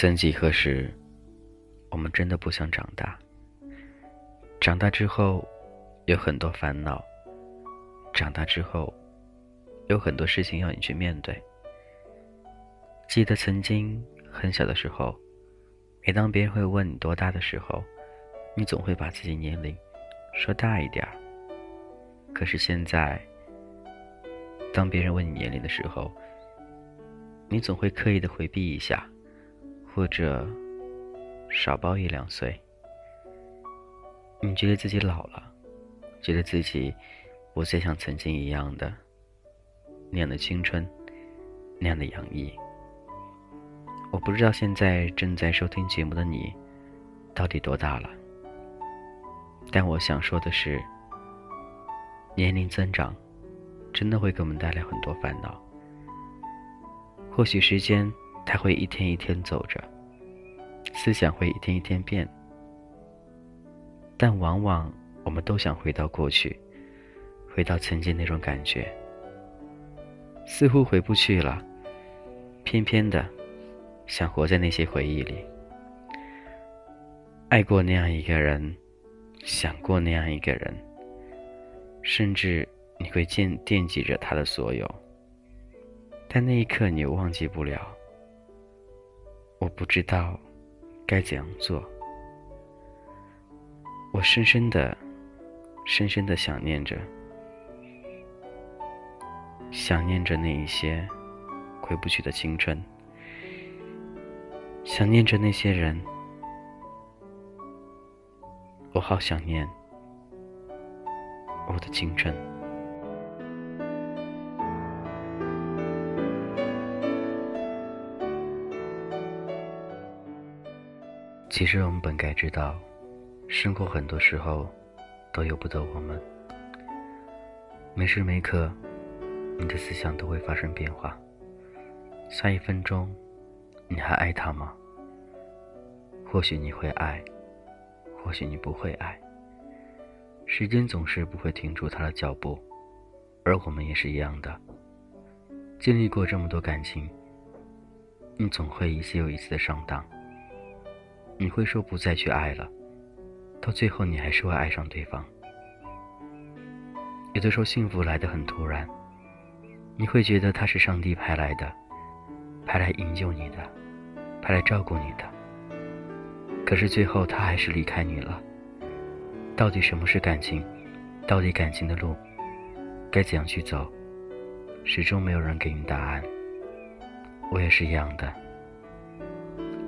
曾几何时，我们真的不想长大。长大之后，有很多烦恼。长大之后，有很多事情要你去面对。记得曾经很小的时候，每当别人会问你多大的时候，你总会把自己年龄说大一点儿。可是现在，当别人问你年龄的时候，你总会刻意的回避一下。或者少报一两岁，你觉得自己老了，觉得自己不再像曾经一样的那样的青春，那样的洋溢。我不知道现在正在收听节目的你到底多大了，但我想说的是，年龄增长真的会给我们带来很多烦恼。或许时间。他会一天一天走着，思想会一天一天变，但往往我们都想回到过去，回到曾经那种感觉，似乎回不去了，偏偏的想活在那些回忆里，爱过那样一个人，想过那样一个人，甚至你会惦惦记着他的所有，但那一刻你又忘记不了。我不知道该怎样做，我深深的、深深的想念着，想念着那一些回不去的青春，想念着那些人，我好想念我的青春。其实我们本该知道，生活很多时候都由不得我们。每时每刻，你的思想都会发生变化。下一分钟，你还爱他吗？或许你会爱，或许你不会爱。时间总是不会停住他的脚步，而我们也是一样的。经历过这么多感情，你总会一次又一次的上当。你会说不再去爱了，到最后你还是会爱上对方。有的时候幸福来得很突然，你会觉得他是上帝派来的，派来营救你的，派来照顾你的。可是最后他还是离开你了。到底什么是感情？到底感情的路该怎样去走？始终没有人给你答案。我也是一样的。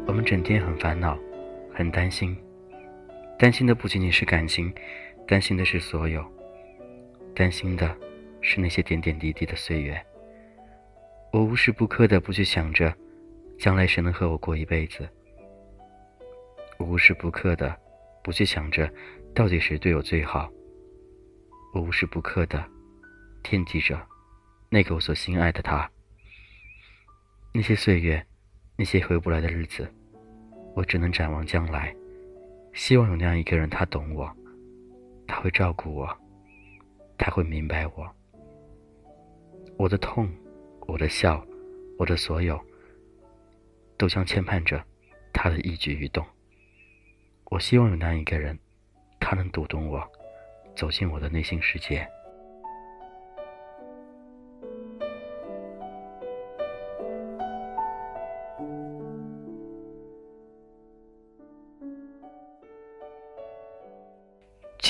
我们整天很烦恼。很担心，担心的不仅仅是感情，担心的是所有，担心的是那些点点滴滴的岁月。我无时不刻的不去想着，将来谁能和我过一辈子。我无时不刻的不去想着，到底谁对我最好。我无时不刻的惦记着，那个我所心爱的他。那些岁月，那些回不来的日子。我只能展望将来，希望有那样一个人，他懂我，他会照顾我，他会明白我。我的痛，我的笑，我的所有，都将牵绊着他的一举一动。我希望有那样一个人，他能读懂我，走进我的内心世界。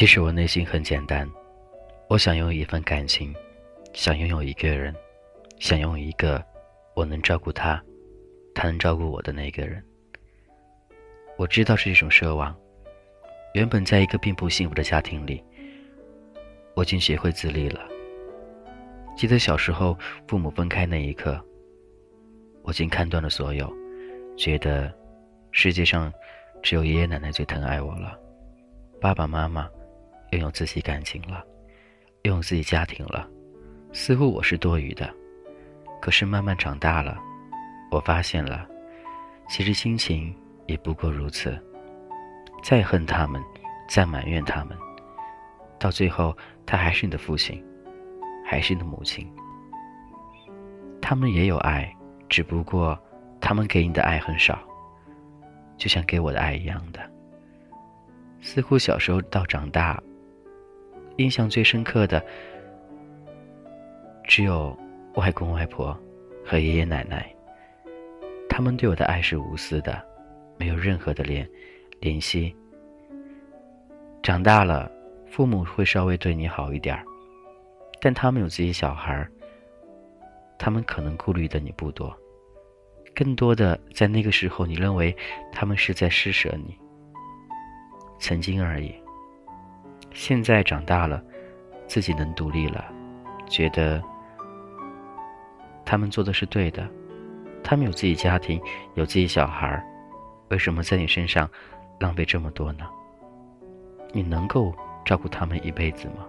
其实我内心很简单，我想拥有一份感情，想拥有一个人，想拥有一个我能照顾他，他能照顾我的那个人。我知道是一种奢望。原本在一个并不幸福的家庭里，我竟学会自立了。记得小时候父母分开那一刻，我竟看断了所有，觉得世界上只有爷爷奶奶最疼爱我了，爸爸妈妈。拥有自己感情了，拥有自己家庭了，似乎我是多余的。可是慢慢长大了，我发现了，其实亲情也不过如此。再恨他们，再埋怨他们，到最后他还是你的父亲，还是你的母亲。他们也有爱，只不过他们给你的爱很少，就像给我的爱一样的。似乎小时候到长大，印象最深刻的只有外公外婆和爷爷奶奶。他们对我的爱是无私的，没有任何的联联系。长大了，父母会稍微对你好一点儿，但他们有自己小孩儿，他们可能顾虑的你不多。更多的在那个时候，你认为他们是在施舍你，曾经而已。现在长大了，自己能独立了，觉得他们做的是对的。他们有自己家庭，有自己小孩，为什么在你身上浪费这么多呢？你能够照顾他们一辈子吗？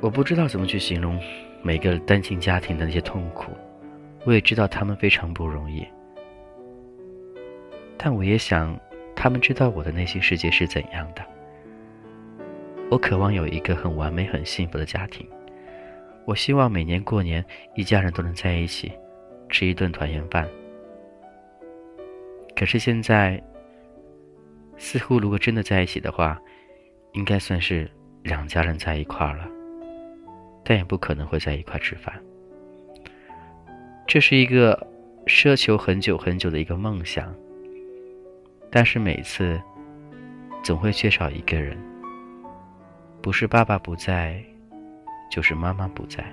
我不知道怎么去形容每个单亲家庭的那些痛苦，我也知道他们非常不容易，但我也想他们知道我的内心世界是怎样的。我渴望有一个很完美、很幸福的家庭。我希望每年过年，一家人都能在一起吃一顿团圆饭。可是现在，似乎如果真的在一起的话，应该算是两家人在一块了，但也不可能会在一块吃饭。这是一个奢求很久很久的一个梦想，但是每次总会缺少一个人，不是爸爸不在。就是妈妈不在，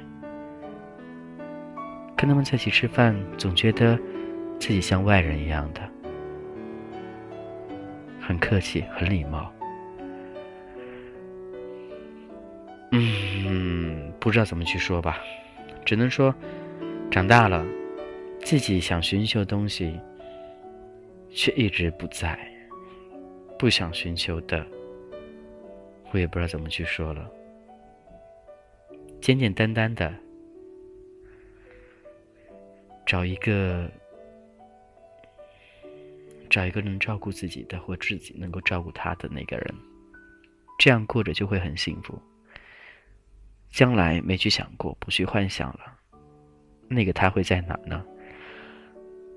跟他们在一起吃饭，总觉得自己像外人一样的，很客气，很礼貌。嗯，不知道怎么去说吧，只能说，长大了，自己想寻求东西，却一直不在，不想寻求的，我也不知道怎么去说了。简简单单的找一个，找一个能照顾自己的，或自己能够照顾他的那个人，这样过着就会很幸福。将来没去想过，不去幻想了，那个他会在哪呢？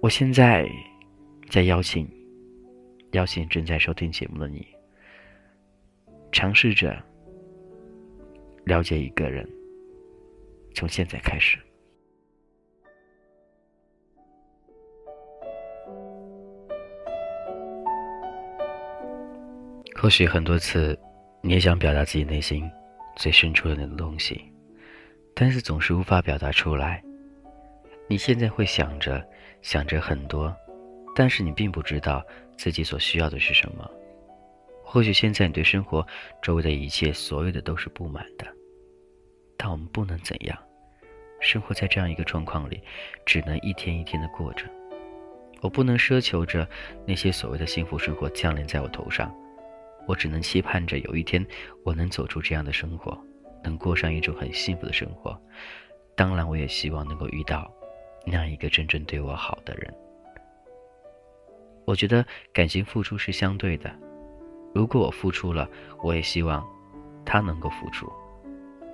我现在在邀请，邀请正在收听节目的你，尝试着了解一个人。从现在开始，或许很多次，你也想表达自己内心最深处的那个东西，但是总是无法表达出来。你现在会想着想着很多，但是你并不知道自己所需要的是什么。或许现在你对生活周围的一切，所有的都是不满的，但我们不能怎样。生活在这样一个状况里，只能一天一天的过着。我不能奢求着那些所谓的幸福生活降临在我头上，我只能期盼着有一天我能走出这样的生活，能过上一种很幸福的生活。当然，我也希望能够遇到那样一个真正对我好的人。我觉得感情付出是相对的，如果我付出了，我也希望他能够付出，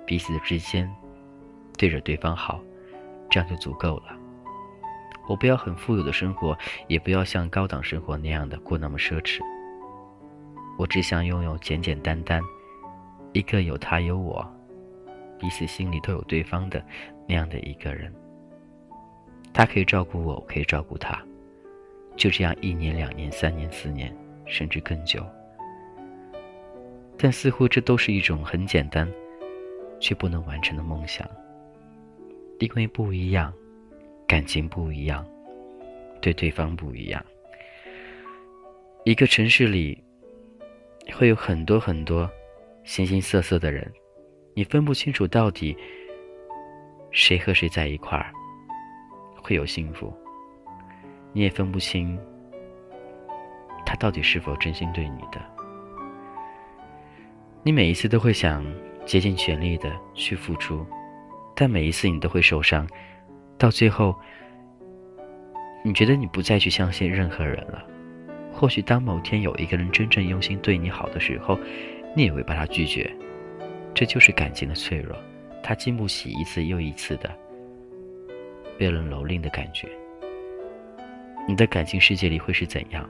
彼此之间。对着对方好，这样就足够了。我不要很富有的生活，也不要像高档生活那样的过那么奢侈。我只想拥有简简单单，一个有他有我，彼此心里都有对方的那样的一个人。他可以照顾我，我可以照顾他，就这样一年、两年、三年、四年，甚至更久。但似乎这都是一种很简单，却不能完成的梦想。因为不一样，感情不一样，对对方不一样。一个城市里会有很多很多形形色色的人，你分不清楚到底谁和谁在一块儿会有幸福，你也分不清他到底是否真心对你的。你每一次都会想竭尽全力的去付出。但每一次你都会受伤，到最后，你觉得你不再去相信任何人了。或许当某天有一个人真正用心对你好的时候，你也会把他拒绝。这就是感情的脆弱，它经不起一次又一次的被人蹂躏的感觉。你的感情世界里会是怎样？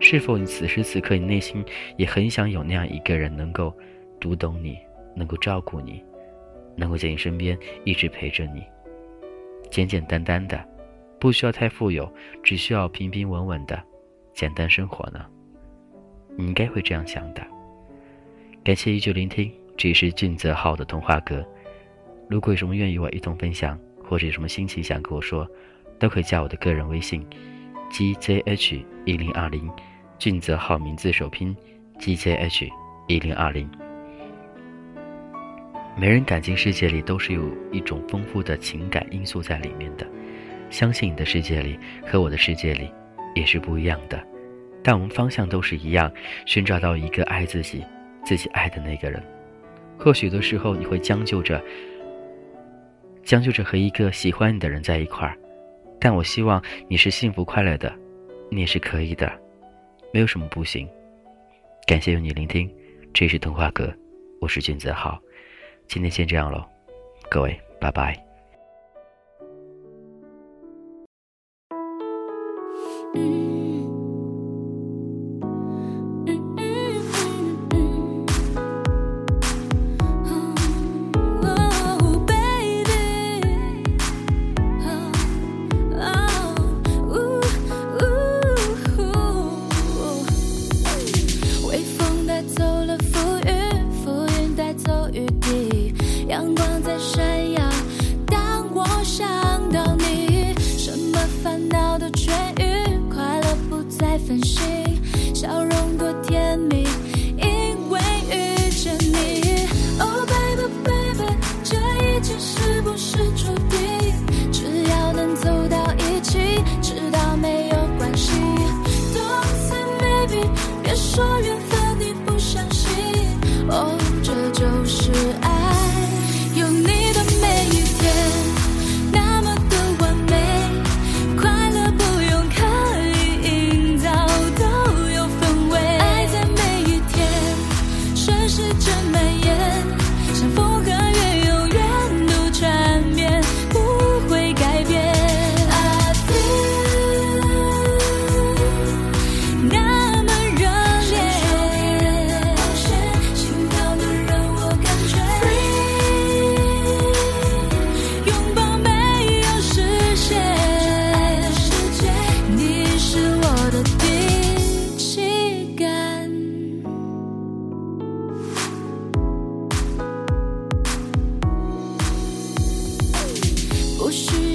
是否你此时此刻你内心也很想有那样一个人，能够读懂你，能够照顾你，能够在你身边一直陪着你，简简单单的，不需要太富有，只需要平平稳稳的简单生活呢？你应该会这样想的。感谢依旧聆听，这里是俊泽浩的童话阁。如果有什么愿与我一同分享，或者有什么心情想跟我说，都可以加我的个人微信：gzh 一零二零，俊泽好名字首拼：gzh 一零二零。每人感情世界里都是有一种丰富的情感因素在里面的，相信你的世界里和我的世界里也是不一样的，但我们方向都是一样，寻找到一个爱自己。自己爱的那个人，或许的时候你会将就着，将就着和一个喜欢你的人在一块儿，但我希望你是幸福快乐的，你也是可以的，没有什么不行。感谢有你聆听，这是童话阁，我是君子好，今天先这样喽，各位，拜拜。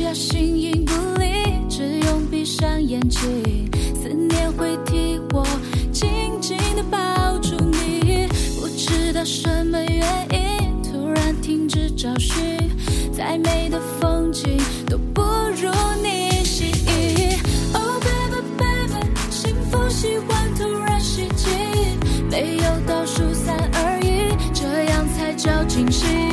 下形影不离，只用闭上眼睛，思念会替我紧紧地抱住你。不知道什么原因，突然停止找寻，再美的风景都不如你吸引。Oh baby baby，幸福喜欢突然袭击，没有倒数三二一，这样才叫惊喜。